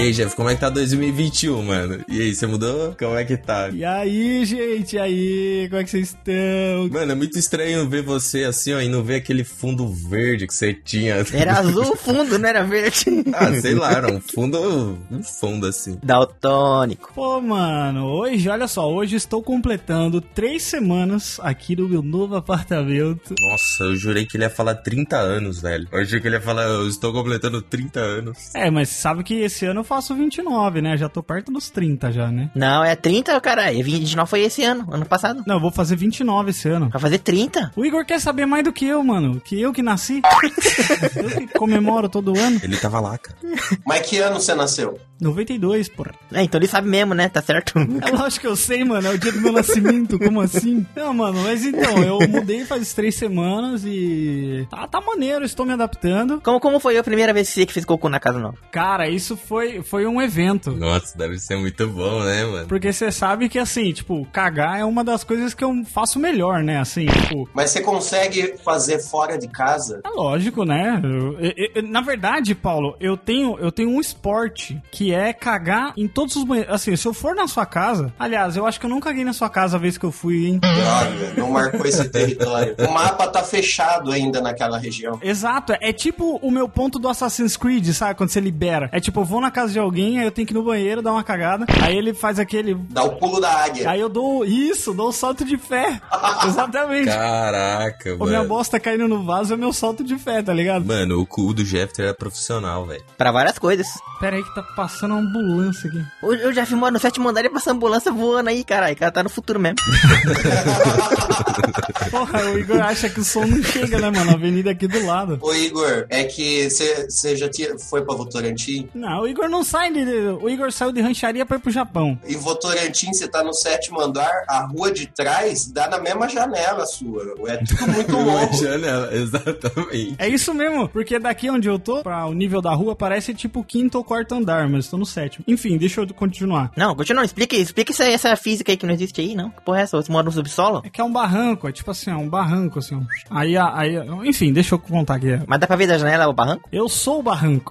E aí, Jeff, como é que tá 2021, mano? E aí, você mudou? Como é que tá? E aí, gente, e aí, como é que vocês estão? Mano, é muito estranho ver você assim, ó, e não ver aquele fundo verde que você tinha. Era azul o fundo, não era verde. ah, sei lá, era um fundo, um fundo assim. Daltônico. Pô, mano, hoje, olha só, hoje estou completando três semanas aqui no meu novo apartamento. Nossa, eu jurei que ele ia falar 30 anos, velho. Eu achei que ele ia falar, eu estou completando 30 anos. É, mas sabe que esse ano eu faço 29, né? Já tô perto dos 30 já, né? Não, é 30, caralho. 29 foi esse ano, ano passado. Não, eu vou fazer 29 esse ano. Vai fazer 30? O Igor quer saber mais do que eu, mano. Que eu que nasci. eu que comemoro todo ano. Ele tava lá, cara. Mas que ano você nasceu? 92, porra. É, então ele sabe mesmo, né? Tá certo. É lógico que eu sei, mano. É o dia do meu nascimento. Como assim? Não, mano, mas então, eu mudei faz três semanas e. Tá, tá maneiro, estou me adaptando. Como, como foi a primeira vez que você que fez cocô na casa nova? Cara, isso foi, foi um evento. Nossa, deve ser muito bom, né, mano? Porque você sabe que, assim, tipo, cagar é uma das coisas que eu faço melhor, né? Assim, tipo. Mas você consegue fazer fora de casa? É lógico, né? Eu- eu- eu- na verdade, Paulo, eu tenho, eu tenho um esporte que é cagar em todos os banheiros. Assim, se eu for na sua casa. Aliás, eu acho que eu não caguei na sua casa a vez que eu fui, hein? Droga, não marcou esse território. O mapa tá fechado ainda naquela região. Exato, é tipo o meu ponto do Assassin's Creed, sabe? Quando você libera. É tipo, eu vou na casa de alguém, aí eu tenho que ir no banheiro, dar uma cagada, aí ele faz aquele. Dá o pulo da águia. Aí eu dou isso, dou um salto de fé. Exatamente. Caraca, O minha mano. bosta caindo no vaso é meu salto de fé, tá ligado? Mano, o cu do Jeffter é profissional, velho. Pra várias coisas. Pera aí que tá passando uma ambulância aqui. O, o Jeff mora no sétimo andar e passa ambulância voando aí, caralho. O cara tá no futuro mesmo. Porra, o Igor acha que o som não chega, né, mano? A avenida aqui do lado. Ô Igor, é que você já tinha, foi pra Votorantim? Não, o Igor não sai de. O Igor saiu de rancharia pra ir pro Japão. Em Votorantim, você tá no sétimo andar, a rua de trás dá na mesma janela sua. É tudo muito Uma louco. janela, exatamente. É isso mesmo, porque daqui onde eu tô, pra o nível da rua, parece tipo quinto ou quarto andar, mas tô no sétimo. Enfim, deixa eu continuar. Não, continua. Explica, explica essa, essa física aí que não existe aí, não. Que porra é essa? Você mora no subsolo? É que é um barranco, é tipo assim, é um barranco, assim. ó. Aí, a- aí, enfim, deixa eu contar aqui. Mas dá pra ver da janela o barranco? Eu sou o barranco.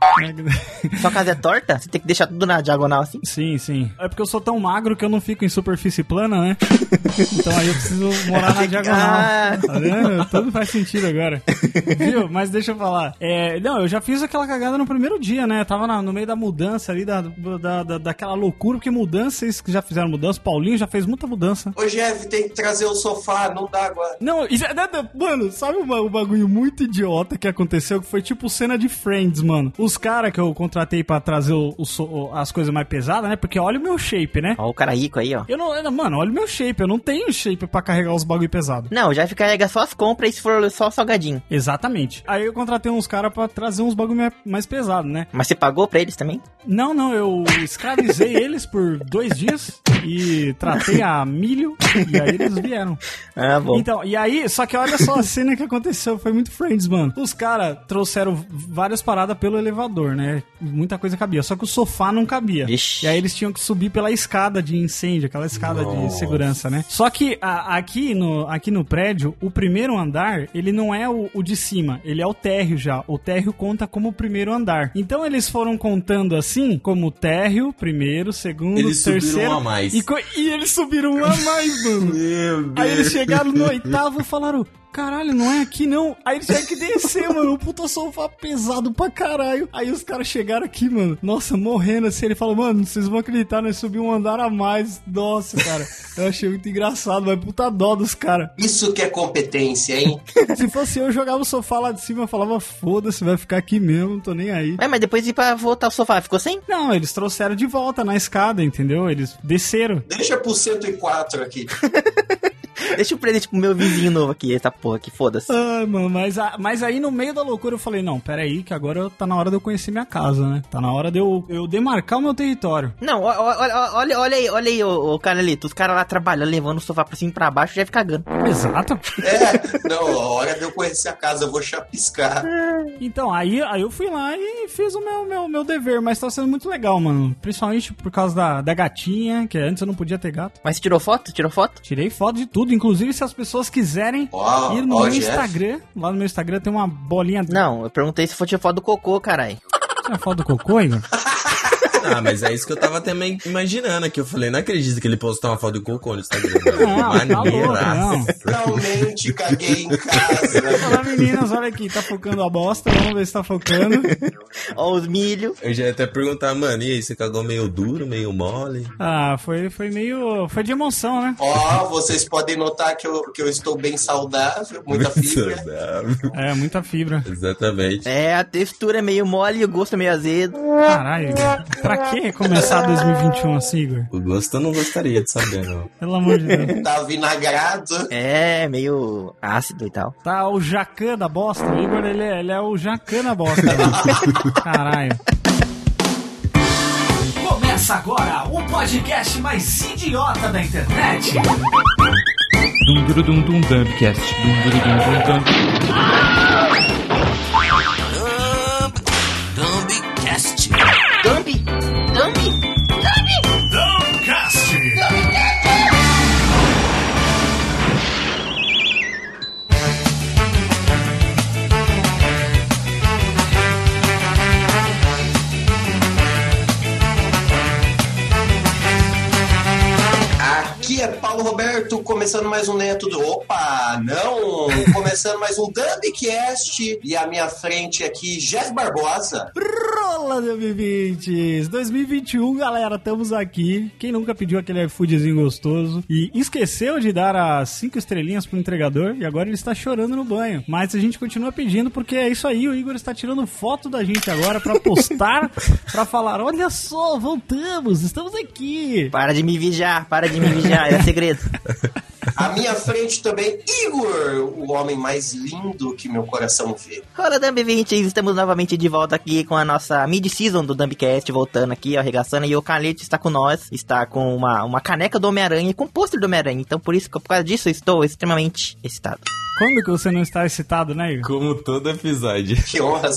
Sua casa é torta? Você tem que deixar tudo na diagonal assim? Sim, sim. É porque eu sou tão magro que eu não fico em superfície plana, né? Então aí eu preciso morar na diagonal. Ah. Tá vendo? Tudo faz sentido agora. Viu? Mas deixa eu falar. É, não, eu já fiz aquela cagada no primeiro dia, né? Tava na- no meio da mudança ali, da, da, da- daquela loucura, porque mudança, vocês que já fizeram mudança, Paulinho já fez muita mudança. Ô Jeff, tem que trazer o sofá, não dá agora. Não, isso é, mano, sabe ba- um bagulho muito idiota que aconteceu? Que foi tipo cena de Friends, mano. Os caras que eu contratei pra trazer o- o o- as coisas mais pesadas, né? Porque olha o meu shape, né? Ó, o cara rico aí, ó. Eu não, eu- mano, olha o meu shape, eu não tenho shape pra carregar os bagulho pesado. Não, já carrega só as compras e se for só salgadinho. Exatamente. Aí eu contratei uns caras pra trazer uns bagulho mais, pesados, né? Mas você pagou pra eles também? Não, não, eu escravizei eles por dois dias e tratei a milho e aí eles vieram. Ah, bom. Então, e aí, só que olha só a cena que aconteceu, foi muito Friends, mano. Os caras trouxeram várias paradas pelo elevador, né? Muita coisa cabia, só que o sofá não cabia. Vixe. E aí eles tinham que subir pela escada de incêndio, aquela escada de Nossa. segurança, né? Só que a- aqui, no, aqui no prédio, o primeiro andar, ele não é o, o de cima, ele é o térreo já. O térreo conta como o primeiro andar. Então eles foram contando assim, como térreo, primeiro, segundo, Eles subiram terceiro. um a mais. E, e eles subiram um a mais, mano. Meu Aí eles chegaram no oitavo e falaram: Caralho, não é aqui não. Aí eles tiveram que descer, mano. O puta sofá pesado pra caralho. Aí os caras chegaram aqui, mano. Nossa, morrendo assim. Ele falou: Mano, vocês vão acreditar, nós subimos um andar a mais. Nossa, cara. Eu achei muito engraçado, mas puta dó dos caras. Isso que é competência, hein? Se fosse eu, eu jogava o sofá lá de cima. Eu falava: Foda-se, vai ficar aqui mesmo. Não tô nem aí. É, mas depois de ir pra voltar ao sofá, ficou sem? Não, eles trouxeram de volta na escada, entendeu? Eles desceram. Deixa pro 104 aqui. Deixa o presente pro meu vizinho novo aqui, essa porra aqui, foda-se. Ai, mano, mas, a- mas aí no meio da loucura eu falei, não, peraí, que agora tá na hora de eu conhecer minha casa, né? Tá na hora de eu, eu demarcar o meu território. Não, ó- olha, olha aí, olha aí, o, o cara ali, os caras lá trabalhando, levando o sofá pra cima e pra baixo, já fica cagando. Exato. É, não, a hora de eu conhecer a casa, eu vou chapiscar. Então, aí, aí eu fui lá e fiz o meu, meu, meu dever, mas tá sendo muito legal, mano. Principalmente por causa da, da gatinha, que antes eu não podia ter gato. Mas você tirou foto? Tirou foto? Tirei foto de tudo, inclusive se as pessoas quiserem Ó, ir no ó, meu Jeff. Instagram, lá no meu Instagram tem uma bolinha. Não, eu perguntei se tirar foto do cocô, caralho. Tinha foto do cocô, Igor? Ah, mas é isso que eu tava também imaginando aqui. Eu falei, não acredito que ele postou uma foto de cocô no Instagram. Não, tá Maneiraço. não. Finalmente caguei em casa. Olá, meninas, olha aqui, tá focando a bosta, vamos ver se tá focando. Ó, os milho. Eu já ia até perguntar, mano, e aí, você cagou meio duro, meio mole? Ah, foi, foi meio. Foi de emoção, né? Ó, vocês podem notar que eu, que eu estou bem saudável, muita fibra. Saudável. É, muita fibra. Exatamente. É, a textura é meio mole e o gosto é meio azedo. Caralho, pra que começar 2021 assim, Igor? O gosto eu não gostaria de saber, não. Pelo amor de Deus. Tá vinagrado. É, meio ácido e tal. Tá o Jacan da bosta. O Igor, ele é, ele é o Jacan da bosta. Caralho. Começa agora o podcast mais idiota da internet. Dum dum dum dum dumpcast. Dum dum dum dum dump. Começando mais um Neto do. Opa, não! Começando mais um Dumbcast. E à minha frente aqui, Jeff Barbosa. Rola 2020! 2021, galera, estamos aqui. Quem nunca pediu aquele iFoodzinho gostoso e esqueceu de dar as cinco estrelinhas pro entregador e agora ele está chorando no banho. Mas a gente continua pedindo porque é isso aí, o Igor está tirando foto da gente agora pra postar, pra falar: olha só, voltamos, estamos aqui. Para de me vigiar, para de me vigiar, era segredo. À minha frente também, Igor, o homem mais lindo que meu coração vê. Olá, Dumb 20, estamos novamente de volta aqui com a nossa mid-season do Dumbcast, voltando aqui, arregaçando, e o Carlito está com nós, está com uma, uma caneca do Homem-Aranha e com um pôster do Homem-Aranha, então por isso, por causa disso, eu estou extremamente excitado. Quando que você não está excitado, né, Igor? Como todo episódio. Que honra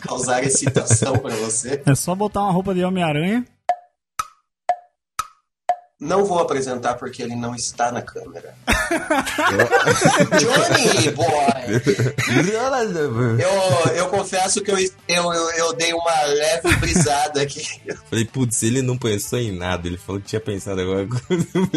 causar excitação pra você. É só botar uma roupa de Homem-Aranha. Não vou apresentar porque ele não está na câmera. Johnny Boy! Eu, eu confesso que eu, eu, eu, dei uma leve brisada aqui. Falei, putz, ele não pensou em nada. Ele falou que tinha pensado agora.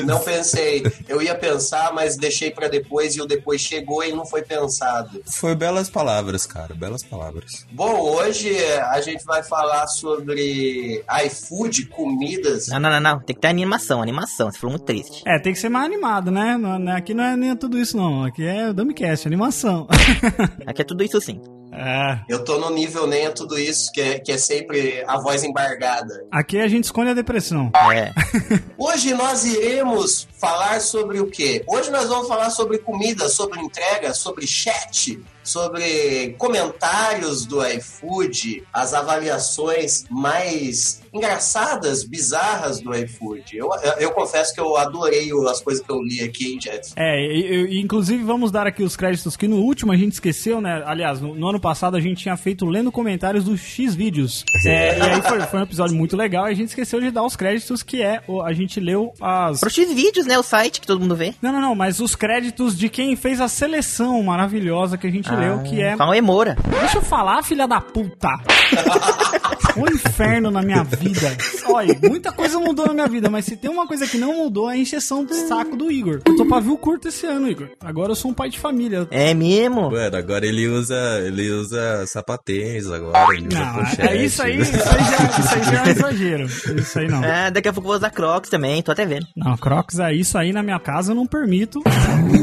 Não pensei. Eu ia pensar, mas deixei pra depois e o depois chegou e não foi pensado. Foi belas palavras, cara. Belas palavras. Bom, hoje a gente vai falar sobre iFood, comidas. Não, não, não, não, tem que ter animação, animação, você falou muito triste. É, tem que ser mais animado, né? Não- não- Aqui não é nem tudo isso, não. Aqui é Dumbcast, animação. Aqui é tudo isso sim. é. Eu tô no nível nem a tudo isso, que é, que é sempre a voz embargada. Aqui a gente esconde a depressão. É, Hoje nós iremos falar sobre o quê? Hoje nós vamos falar sobre comida, sobre entrega, sobre chat, sobre comentários do iFood, as avaliações mais engraçadas, bizarras do iFood. Eu, eu, eu confesso que eu adorei as coisas que eu li aqui, hein, Jeff? É, e- e- inclusive vamos dar aqui os créditos que no último a gente esqueceu, né? Aliás, no, no ano passado a gente tinha feito lendo comentários do X vídeos. É, e aí foi, foi um episódio muito legal e a gente esqueceu de dar os créditos que é a gente leu as pro X-Vídeos, né, o site que todo mundo vê. Não, não, não, mas os créditos de quem fez a seleção maravilhosa que a gente leu, que é Com a Emora. Deixa eu falar, filha da puta. um inferno na minha vida. Olha, muita coisa mudou na minha vida, mas se tem uma coisa que não mudou é a encheção do saco do Igor. Eu tô pavio curto esse ano, Igor. Agora eu sou um pai de família. É mesmo? Mano, agora ele usa. Ele usa sapatênis agora. Ele usa Não, pochete. é isso aí, isso aí, já, isso aí já é um exagero. Isso aí não. É, daqui a pouco eu vou usar Crocs também, tô até vendo. Não, Crocs é isso aí na minha casa eu não permito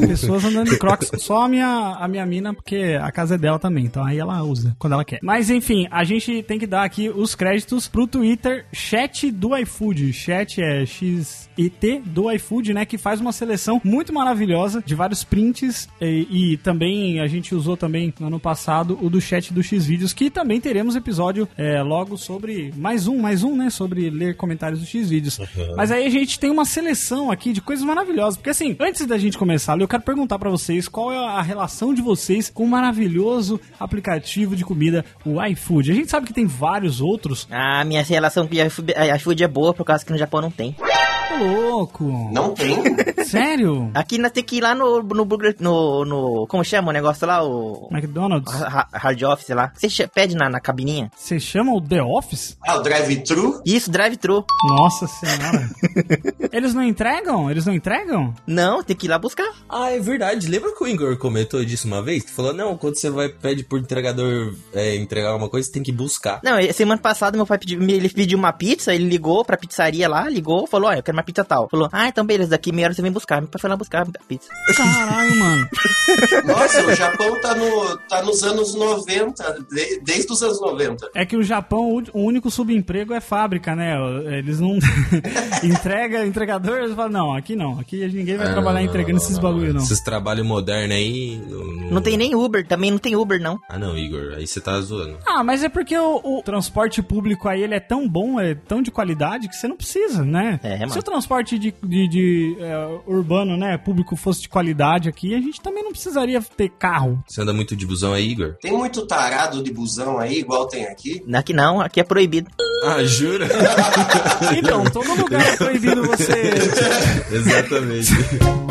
pessoas andando de Crocs. Só a minha, a minha mina, porque a casa é dela também. Então aí ela usa quando ela quer. Mas enfim, a gente tem que dar aqui os créditos pro Twitter chat do iFood. Chat é XET do iFood, né? Que faz uma seleção muito maravilhosa de vários prints. E, e também a gente usou também no ano passado o do chat do Xvideos, que também teremos episódio é, logo sobre mais um, mais um, né? Sobre ler comentários do Xvideos. Mas aí a gente tem uma seleção aqui de coisas maravilhosas. Porque assim, antes da gente começar, eu quero perguntar pra vocês qual é a relação de vocês com o maravilhoso aplicativo de comida, o iFood. A gente sabe que tem vários outros. A minha relação com iFood é boa por causa que no Japão não tem. Ô, louco. Não tem? Sério? Aqui nós temos que ir lá no, no Burger, no, no, como chama o negócio lá, o McDonald's? ha- Hard Office lá. Você che- pede na, na cabininha? Você chama o The Office? Ah, o drive-thru? Isso, drive-thru. Nossa senhora. Eles não entregam? Eles não entregam? Não, tem que ir lá buscar. Ah, é verdade. Lembra que o Igor comentou disso uma vez? Que falou, não, quando você vai pede por entregador é, entregar uma coisa, você tem que buscar. Não, semana passada meu pai pediu, ele pediu uma pizza, ele ligou pra pizzaria lá, ligou, falou, olha, eu quero uma pizza tal. Falou, ah, então beleza, daqui meia hora você vem buscar. Meu pai foi lá buscar a pizza. Caralho, mano. Nossa, o Japão tá, no, tá nos anos 90, de- desde os anos 90. É que o Japão, o único subemprego é fábrica, né? Eles não. Entrega, entregador, eles falam, não, aqui não. Aqui ninguém vai trabalhar entregando esses bagulho, não. Esses trabalhos modernos aí. Não, não- Não tem nem Uber, também não tem Uber, não. Ah, não, Igor. Aí você tá zoando. Ah, mas é porque o, o transporte público aí ele é tão bom, é tão de qualidade que você não precisa, né? É, mano. Se o transporte de, de- de, é, urbano, né, público fosse de qualidade aqui, a gente também não precisaria ter carro. Você anda muito de busão aí, Igor? Tem muito tarado de busão aí, igual tem aqui. Aqui não, aqui é proibido. Ah, jura? Então, todo lugar é proibido você. Exatamente.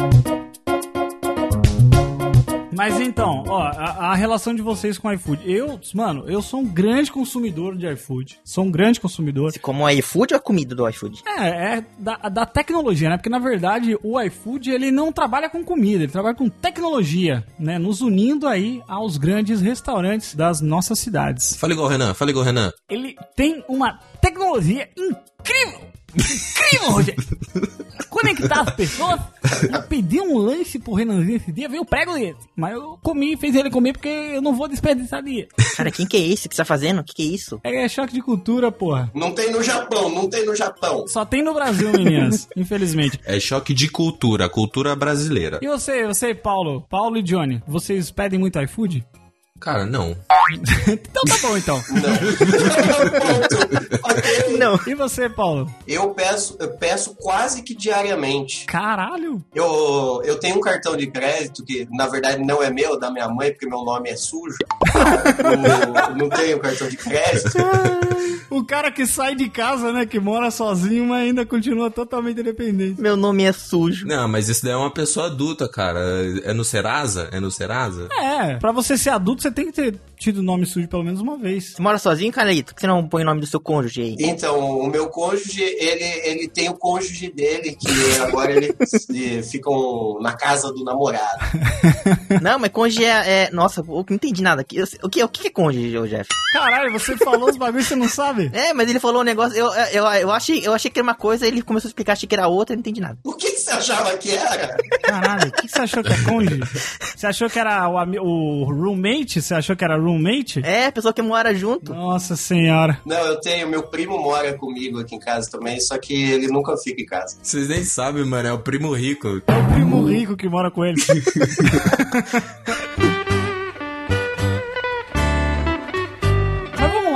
Mas então, ó, a, a relação de vocês com o iFood. Eu, mano, eu sou um grande consumidor de iFood. Sou um grande consumidor. Se como é iFood ou a comida do iFood? É, é da, da tecnologia, né? Porque na verdade o iFood ele não trabalha com comida, ele trabalha com tecnologia, né? Nos unindo aí aos grandes restaurantes das nossas cidades. Fala igual o Renan, fala igual o Renan. Ele tem uma tecnologia incrível! Incrível, Rogério! Conectar as pessoas. Eu pedi um lanche pro Renanzinho esse dia, veio o prego dele. Mas eu comi, fez ele comer porque eu não vou desperdiçar dia. Cara, quem que é esse que você tá fazendo? O que que é isso? É choque de cultura, porra. Não tem no Japão, não tem no Japão. Só tem no Brasil, meninas. infelizmente. É choque de cultura, cultura brasileira. E você, você, Paulo? Paulo e Johnny, vocês pedem muito iFood? Cara, não. Então tá bom, então. Ok. Não. E você, Paulo? Eu peço, eu peço quase que diariamente. Caralho! Eu, eu tenho um cartão de crédito que, na verdade, não é meu, é da minha mãe, porque meu nome é sujo. eu não tenho cartão de crédito. O cara que sai de casa, né, que mora sozinho, mas ainda continua totalmente independente. Meu nome é sujo. Não, mas isso daí é uma pessoa adulta, cara. É no Serasa? É no Serasa? É, pra você ser adulto, você tem que ter tido nome sujo pelo menos uma vez. Você mora sozinho, Carlito? Por que você não põe o nome do seu cônjuge aí? Então, o meu cônjuge, ele, ele tem o cônjuge dele, que agora ele, ele ficam na casa do namorado. não, mas cônjuge é, é- Nossa, eu não entendi nada aqui. O que, o que é cônjuge, Jeff? Caralho, você falou os bagulhos você não sabe? É, mas ele falou um negócio. Eu, eu, eu, achei, eu achei que era uma coisa, ele começou a explicar, achei que era outra, eu não entendi nada. O que você achava que era? Caralho, o que você achou que é cônjuge? Você achou que era o, o roommate? Você achou que era roommate? É, a pessoa que mora junto. Nossa senhora. Não, eu tenho, meu primo mora comigo aqui em casa também, só que ele nunca fica em casa. Vocês nem sabem, mano. É o primo rico. É o primo rico que mora com ele.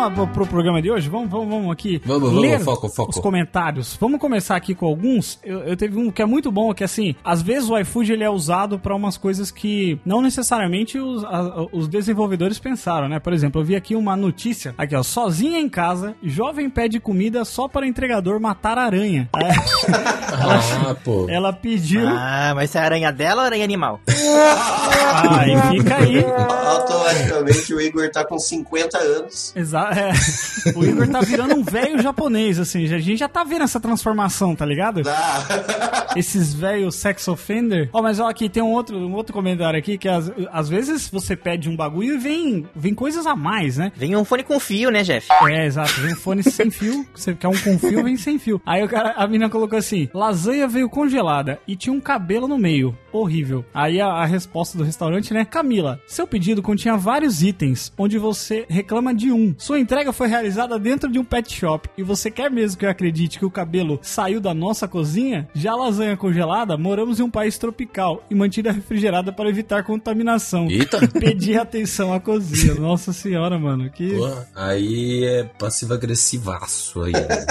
vamos pro, pro programa de hoje? Vamos, vamos, vamos aqui. Vamos, vamos, ler foco, foco. Os comentários. Vamos começar aqui com alguns. Eu, eu teve um que é muito bom, que assim, às vezes o iFood ele é usado pra umas coisas que não necessariamente os, a- os desenvolvedores pensaram, né? Por exemplo, eu vi aqui uma notícia, aqui ó, sozinha em casa, jovem pede comida só para entregador matar aranha. Ah, pô. Ela pediu. Ah, mas se é aranha dela ou aranha animal? Ah, e fica aí. Automaticamente o Igor tá com 50 anos. Exato. É. O Igor tá virando um velho japonês, assim. A gente já tá vendo essa transformação, tá ligado? Ah, Esses velhos sex offender. Ó, mas ó, aqui tem um outro, um outro comentário aqui que às, às vezes você pede um bagulho e vem, vem coisas a mais, né? Vem um fone com fio, né, Jeff? É, exato. Vem um fone sem fio. Você quer um com fio, vem sem fio. Aí o cara, a mina colocou assim: lasanha veio congelada e tinha um cabelo no meio. Horrível. Aí a, a resposta do restaurante, né? Camila, seu pedido continha vários itens, onde você reclama de um. Sua entrega foi realizada dentro de um pet shop e você quer mesmo que eu acredite que o cabelo saiu da nossa cozinha? Já lasanha congelada, moramos em um país tropical e mantida refrigerada para evitar contaminação. Eita. Pedir atenção à cozinha. Nossa senhora, mano. Que. Pô, aí é passivo-agressivaço aí. né?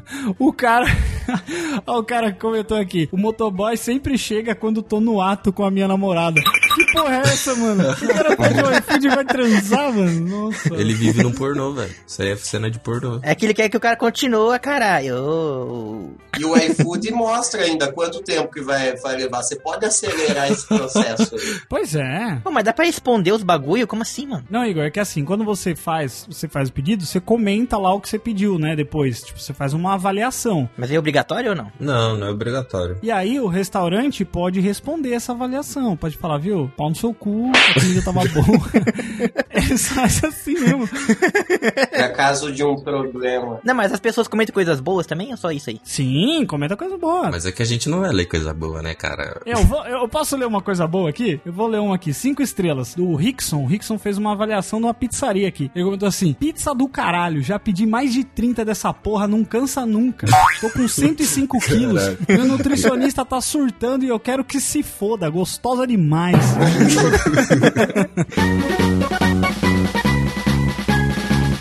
O cara. O cara comentou aqui. O motoboy sempre chega quando tô no ato com a minha namorada. Que porra é essa, mano? O cara pede o iFood e vai transar, mano? Nossa. Ele vive num pornô, velho. Isso aí é cena de pornô. É que ele quer que o cara continue, caralho. E o iFood mostra ainda quanto tempo que vai, vai levar. Você pode acelerar esse processo aí. Pois é. Pô, mas dá pra responder os bagulho? Como assim, mano? Não, Igor, é que assim, quando você faz, você faz o pedido, você comenta lá o que você pediu, né? Depois, tipo, você faz uma avaliação. Mas é obrigatório ou não? Não, não é obrigatório. E aí o restaurante pode responder essa avaliação. Pode falar, viu? Pau no seu cu, a comida tava boa. Eles fazem assim mesmo. É caso de um problema. Não, mas as pessoas comentam coisas boas também ou só isso aí? Sim, comenta coisa boa. Mas é que a gente não vai ler coisa boa, né, cara? Eu, vou, eu posso ler uma coisa boa aqui? Eu vou ler uma aqui, cinco estrelas, do Rickson. O Rickson fez uma avaliação de uma pizzaria aqui. Ele comentou assim: pizza do caralho, já pedi mais de 30 dessa porra, não cansa nunca. Tô com 105 quilos. Meu nutricionista tá surtando e eu quero que se foda, gostosa demais né?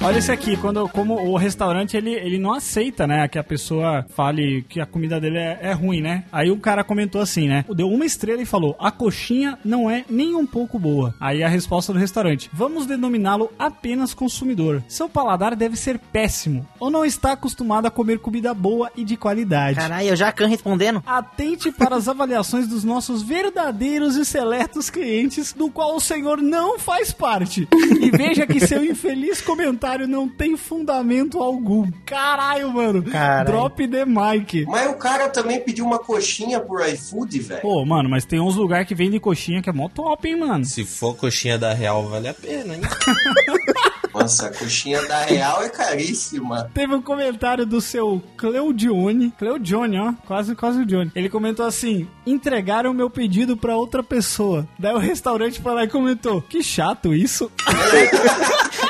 Olha esse aqui, quando, como o restaurante ele, ele não aceita, né, que a pessoa fale que a comida dele é, é ruim, né? Aí o cara comentou assim, né? Deu uma estrela e falou: a coxinha não é nem um pouco boa. Aí a resposta do restaurante: vamos denominá-lo apenas consumidor. Seu paladar deve ser péssimo ou não está acostumado a comer comida boa e de qualidade. Caralho, eu já can respondendo. Atente para as avaliações dos nossos verdadeiros e seletos clientes, do qual o senhor não faz parte. E veja que seu infeliz comentário não tem fundamento algum. Caralho, mano. Caralho. Drop the mic. Mas o cara também pediu uma coxinha por iFood, velho. Pô, mano, mas tem uns lugares que vendem coxinha que é mó top, hein, mano. Se for coxinha da real, vale a pena, hein? Nossa, a coxinha da Real é caríssima. Teve um comentário do seu Cleudione. Cleudione, ó. Quase, quase o Johnny. Ele comentou assim: entregaram o meu pedido pra outra pessoa. Daí o restaurante foi lá e comentou: que chato isso.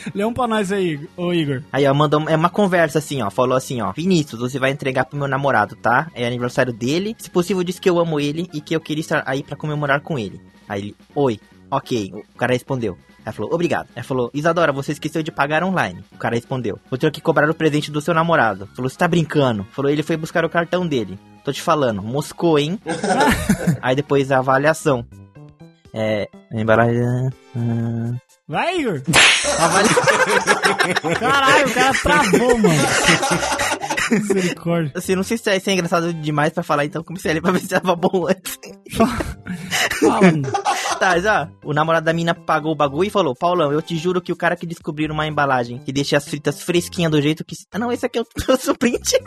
Lê um pra nós aí, ô Igor. Aí, ó, mandou é uma conversa assim, ó. Falou assim, ó. Vinícius, você vai entregar pro meu namorado, tá? É aniversário dele. Se possível, disse que eu amo ele e que eu queria estar aí pra comemorar com ele. Aí ele, oi, ok. O cara respondeu. Ela falou, obrigado. Ela falou, Isadora, você esqueceu de pagar online. O cara respondeu, vou ter que cobrar o presente do seu namorado. Falou, você tá brincando? Falou, ele foi buscar o cartão dele. Tô te falando, moscou, hein? Aí depois a avaliação. É, embalagem... ah, Vai, Igor. Caralho, o cara travou, mano. Misericórdia. Assim, não sei se isso é engraçado demais pra falar, então comecei a ler pra ver se tava bom antes. Fala. Tá, já. O namorado da mina pagou o bagulho e falou: Paulão, eu te juro que o cara que descobriu uma embalagem que deixa as fritas fresquinhas do jeito que. Ah, não, esse aqui é o trouxe o print.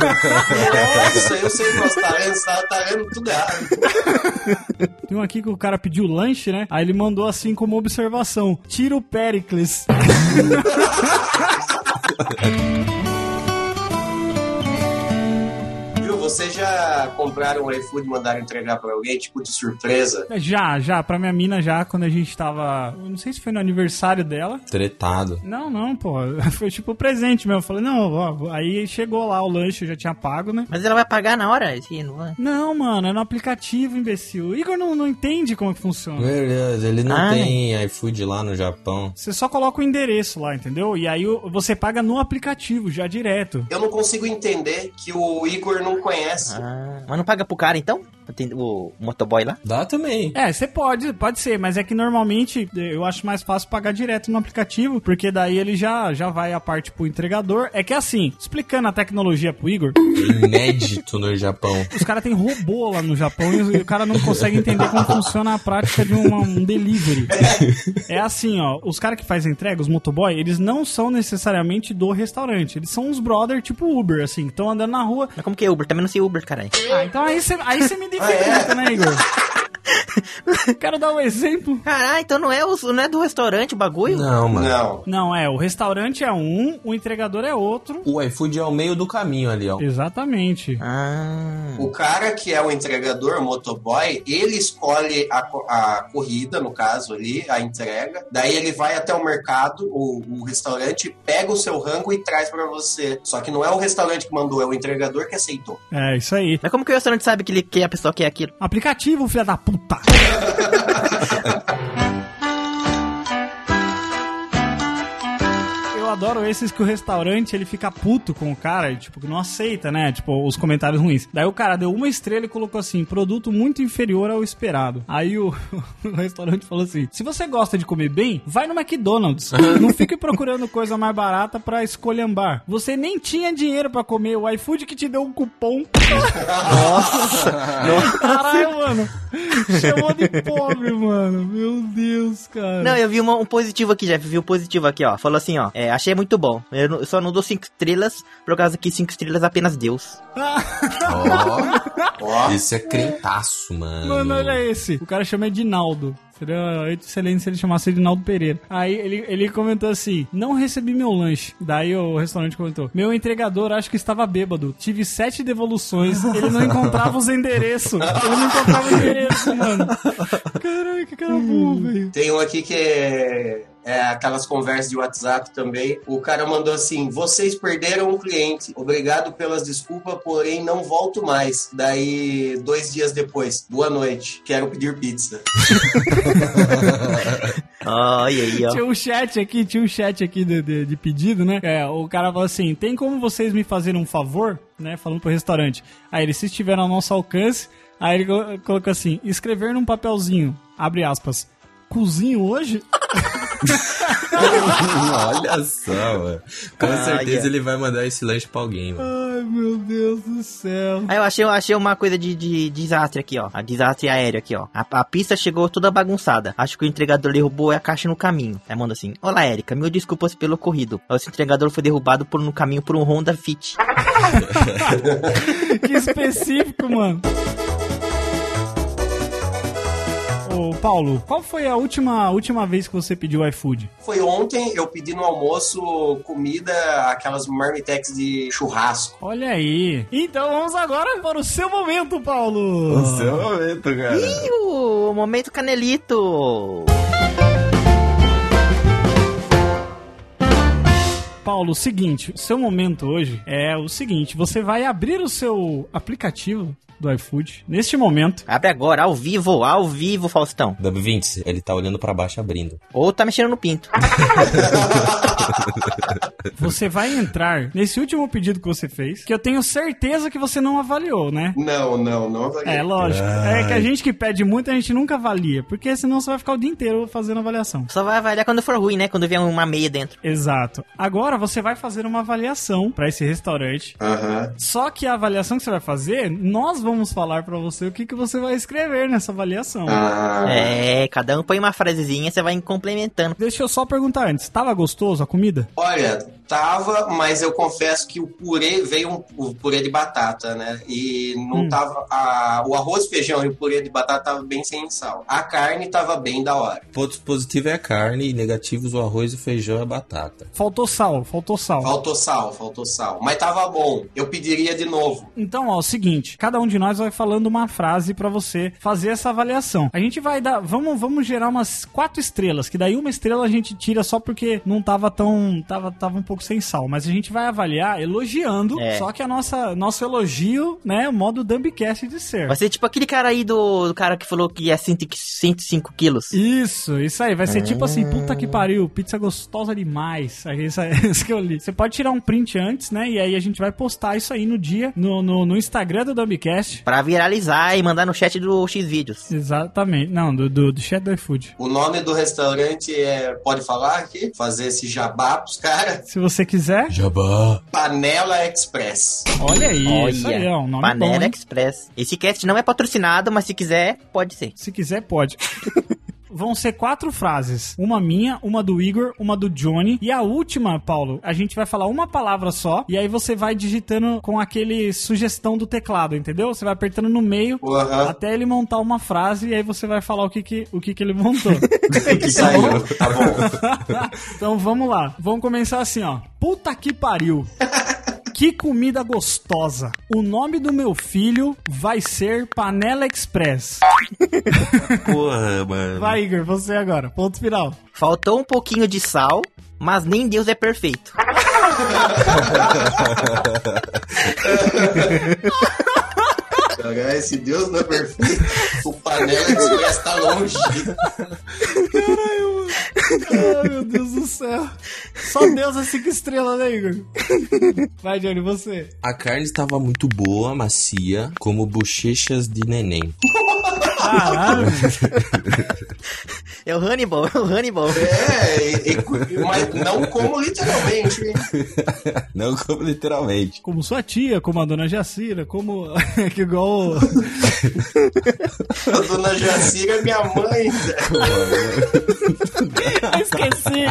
Nossa, eu sei que nós tá tá, tá lendo tudo errado. Tem um aqui que o cara pediu lanche, né? Aí ele mandou assim como observação: tira o Pericles. vocês já compraram um iFood e mandaram entregar pra alguém, tipo de surpresa? Já, já, pra minha mina já, quando a gente tava. Não sei se foi no aniversário dela. Tretado. Não, não, pô. Foi tipo presente mesmo. Eu falei, não, ó. Aí chegou lá o lanche, eu já tinha pago, né? Mas ela vai pagar na hora? Esse não. Não, mano, é no aplicativo, imbecil. O Igor não, não entende como que funciona. Meu Deus, ele não Ah, tem iFood lá no Japão. Você só coloca o endereço lá, entendeu? E aí você paga no aplicativo, já direto. Eu não consigo entender que o Igor não conhece. Ah, mas não paga pro cara então? Tem O motoboy lá? Dá também. É, você pode, pode ser, mas é que normalmente eh, eu acho mais fácil pagar direto no aplicativo, porque daí ele já, já vai a parte pro entregador. É que assim, explicando a tecnologia pro Igor, Inédito no Japão. os caras têm robô lá no Japão e o cara não consegue entender como funciona a prática de uma- um delivery. É assim, ó, os caras que fazem entrega, os motoboy, eles não são necessariamente do restaurante, eles são uns brother tipo Uber, assim, que estão andando na rua. Mas como que é Uber? Também não sei Uber, caralho. Ah, então aí você aí me dificulta, né, Igor? Quero dar um exemplo. Caralho, então não é, o, não é do restaurante o bagulho? Não, mano. Não. Não, é, o restaurante é um, o entregador é outro. O iFood é o meio do caminho ali, ó. Exatamente. Ah. O cara que é o entregador, o motoboy, ele escolhe a, a corrida, no caso ali, a entrega. Daí ele vai até o mercado, o, o restaurante, pega o seu rango e traz pra você. Só que não é o restaurante que mandou, é o entregador que aceitou. É, isso aí. Mas como que o restaurante sabe que, ele, que a pessoa quer aquilo? Aplicativo, filha da puta. Eu eu adoro esses que o restaurante ele fica puto com o cara, tipo, que não aceita, né? Tipo, os comentários ruins. Daí o cara deu uma estrela e colocou assim: produto muito inferior ao esperado. Aí o, o restaurante falou assim: se você gosta de comer bem, vai no McDonald's. não fique procurando coisa mais barata pra escolhambar. Você nem tinha dinheiro pra comer, o iFood que te deu um cupom. Nossa! Caralho, mano. Chamou de pobre, mano. Meu Deus, cara. Não, eu vi uma- um positivo aqui, Jeff. Vi um positivo aqui, ó. Falou assim, ó. É, achei muito bom. Eu, não- eu só não dou cinco estrelas, por causa que cinco estrelas apenas Deus. Ó, Ó, esse é crentaço, mano. Mano, olha esse. O cara chama Edinaldo. Seria excelente se ele chamasse Edinaldo Pereira. Aí ele, ele comentou assim: Não recebi meu lanche. Daí o restaurante comentou: Meu entregador acho que estava bêbado. Tive sete devoluções. Ele não encontrava os endereços. Ele não encontrava o endereço, mano. Caralho, que cara burro, velho. tem um aqui que é, é aquelas conversas de WhatsApp também. O cara mandou assim: vocês perderam um cliente. Obrigado pelas desculpas, porém não volto mais. Daí, dois dias depois, boa noite. Quero pedir pizza. Olha aí, ó. Tinha um chat aqui, tinha um chat aqui de, de, de pedido, né? É, o cara falou assim: tem como vocês me fazerem um favor, né? Falando pro restaurante. Aí ele, se estiver ao nosso alcance, aí ele co- colocou assim: escrever num papelzinho, abre aspas, cozinho hoje? Olha só, mano. Com Ah, certeza yeah. ele vai mandar esse lanche pra alguém, mano. Ai, meu Deus do céu. Aí eu achei, eu achei uma coisa de, de desastre aqui, ó. A desastre aéreo aqui, ó. A, a pista chegou toda bagunçada. Acho que o entregador derrubou a caixa no caminho. Aí manda assim: Olá, Érica, mil desculpas pelo ocorrido. Esse entregador foi derrubado por no caminho por um Honda Fit. Que específico, mano. Ô, Paulo, qual foi a última, última vez que você pediu iFood? Foi ontem, eu pedi no almoço comida, aquelas marmitex de churrasco. Olha aí. Então vamos agora para o seu momento, Paulo. momento, cara. Ih, o momento canelito. Paulo, o seguinte, o seu momento hoje é o seguinte, você vai abrir o seu aplicativo do iFood neste momento. Abre agora, ao vivo, ao vivo, Faustão. W20, ele tá olhando pra baixo abrindo. Ou tá mexendo no pinto. Você vai entrar nesse último pedido que você fez, que eu tenho certeza que você não avaliou, né? Não, não, não avaliei. É, lógico. É que a gente que pede muito, a gente nunca avalia, porque senão você vai ficar o dia inteiro fazendo avaliação. Só vai avaliar quando for ruim, né? Quando vier uma meia dentro. Exato. Agora você vai fazer uma avaliação para esse restaurante. Só que a avaliação que você vai fazer, nós vamos falar para você o que, que você vai escrever nessa avaliação. Ah, É, cada um põe uma frasezinha, você vai complementando. Deixa eu só perguntar antes, tava gostoso a comida? Olha, tava, mas eu confesso que o purê veio um, o purê de batata, né? E não Hum. tava. a- o arroz, feijão e o purê de batata tava bem sem sal. A carne tava bem da hora. Pontos positivos é a carne e negativos o arroz, o feijão e a batata. Faltou sal, faltou sal. Faltou sal, faltou sal. Mas tava bom. Eu pediria de novo. Então, ó, o seguinte, cada um de nós vai falando uma frase pra você fazer essa avaliação. A gente vai dar, vamos, vamos gerar umas quatro estrelas, que daí uma estrela a gente tira só porque não tava tão, tava, tava um pouco sem sal, mas a gente vai avaliar elogiando, É. só que a nossa, nosso elogio, né, o modo Dumbcast de ser. Vai ser tipo aquele cara aí do, do cara que falou que é 100 105 quilos. Isso, isso aí. Vai ser tipo assim, puta que pariu, pizza gostosa demais. Aí, Isso, é isso que eu li. Você pode tirar um print antes, né? E aí a gente vai postar isso aí no dia, no, no, no Instagram do Dumbcast. Pra viralizar e mandar no chat do X-Vídeos. Exatamente. Não, do, do, do chat do iFood. O nome do restaurante é. Pode falar aqui? Fazer esse jabá pros caras? Se você quiser, Jabá. Panela Express. olha aí. Isso aí, ó. Um nome Panela bom? Express. Esse cast não é patrocinado, mas se quiser, pode ser. Se quiser, pode. Vão ser quatro frases. Uma minha, uma do Igor, uma do Johnny. E a última, Paulo, a gente vai falar uma palavra só. E aí você vai digitando com aquele sugestão do teclado, entendeu? Você vai apertando no meio até ele montar uma frase. E aí você vai falar o que, que, o que, que ele montou. Que saiu. Tá bom. então vamos lá. Vamos começar assim, ó. Puta que pariu. Que comida gostosa. O nome do meu filho vai ser Panela Express. Porra, mano. Vai, Igor, você agora. Ponto final. Faltou um pouquinho de sal, mas nem Deus é perfeito. Cara, esse Deus não é perfeito. O Panela Express tá longe. Ai, meu Deus do céu. Só Deus é cinco estrelas, né, Igor? Vai, Johnny, você. A carne estava muito boa, macia, como bochechas de neném. Caralho. É o Hannibal, é o Hannibal. É, e- e- mas não como literalmente. hein? Não como literalmente. Como sua tia, como a dona Jacira, como. que igual. A dona Jacira é minha mãe. Esqueci.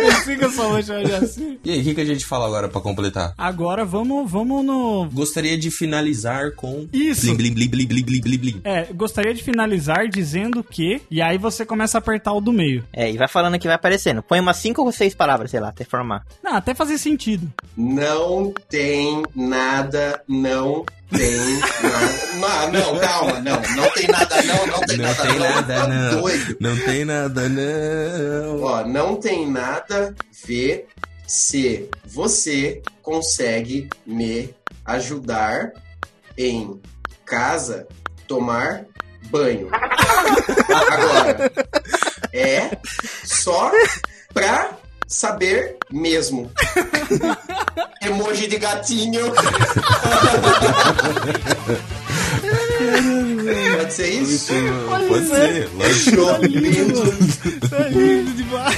Esqueci que eu só vou chamar Jacira. E aí, o que, que a gente fala agora pra completar? Agora vamos, vamos no. Gostaria de finalizar com. Isso. Blim, blim, blim, blim, blim, blim, blim, blim. É, gostaria de finalizar dizendo que. E aí você começa a apertar o do meio. É, e vai falando que vai aparecendo. Põe umas cinco ou seis palavras, sei lá, até formar. Não, até fazer sentido. Não tem nada, não tem nada. Não, não, calma, não. Não tem nada, não, não tem Não nada, tem não. nada, Tá não. doido. Não tem nada, não. Ó, não tem nada a ver se você consegue me ajudar em casa tomar banho. Agora, é só pra saber mesmo. Emoji de gatinho. Pode ser isso? Pode ser, lógico. Show. Lindo. É lindo demais.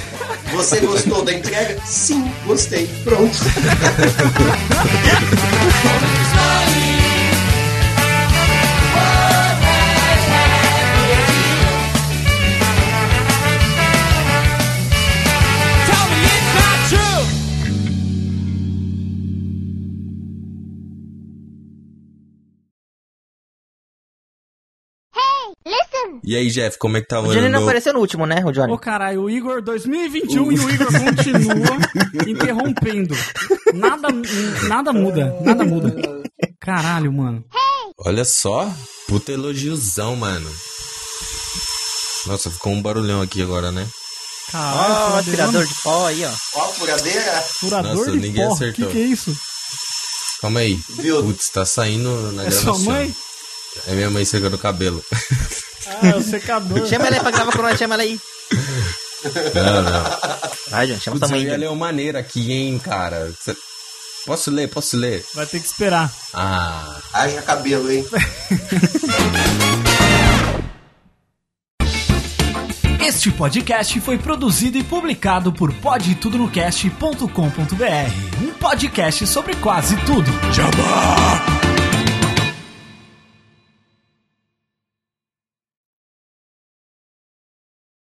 Você gostou da entrega? Sim, gostei. Pronto. E aí, Jeff, como é que tá O Johnny não apareceu no último, né, o Johnny? Ô caralho, o Igor 2021 e o Igor continua interrompendo. Nada, nada muda, nada muda. Caralho, mano. Olha só. Puta elogiozão, mano. Nossa, ficou um barulhão aqui agora, né? Caralho, Ó, o furadeirão. aspirador de pó aí, ó. Ó, furadeira. Furador Nossa, de ninguém pó. acertou. Que que é isso? Calma aí. Viu? Putz, tá saindo na É gravação. sua mãe? É minha mãe secando o cabelo. Ah, é o secador. Chama ela aí pra gravar com nós, chama ela aí. Não, não. Vai, Johnny, chama Putz, sua eu ia ler uma maneira aqui, hein, cara. Cê- Posso ler? Posso ler? Vai ter que esperar. Ah, Haja cabelo, hein? Este podcast foi produzido e publicado por podtudonocast.com.br, um podcast sobre quase tudo. Jabá!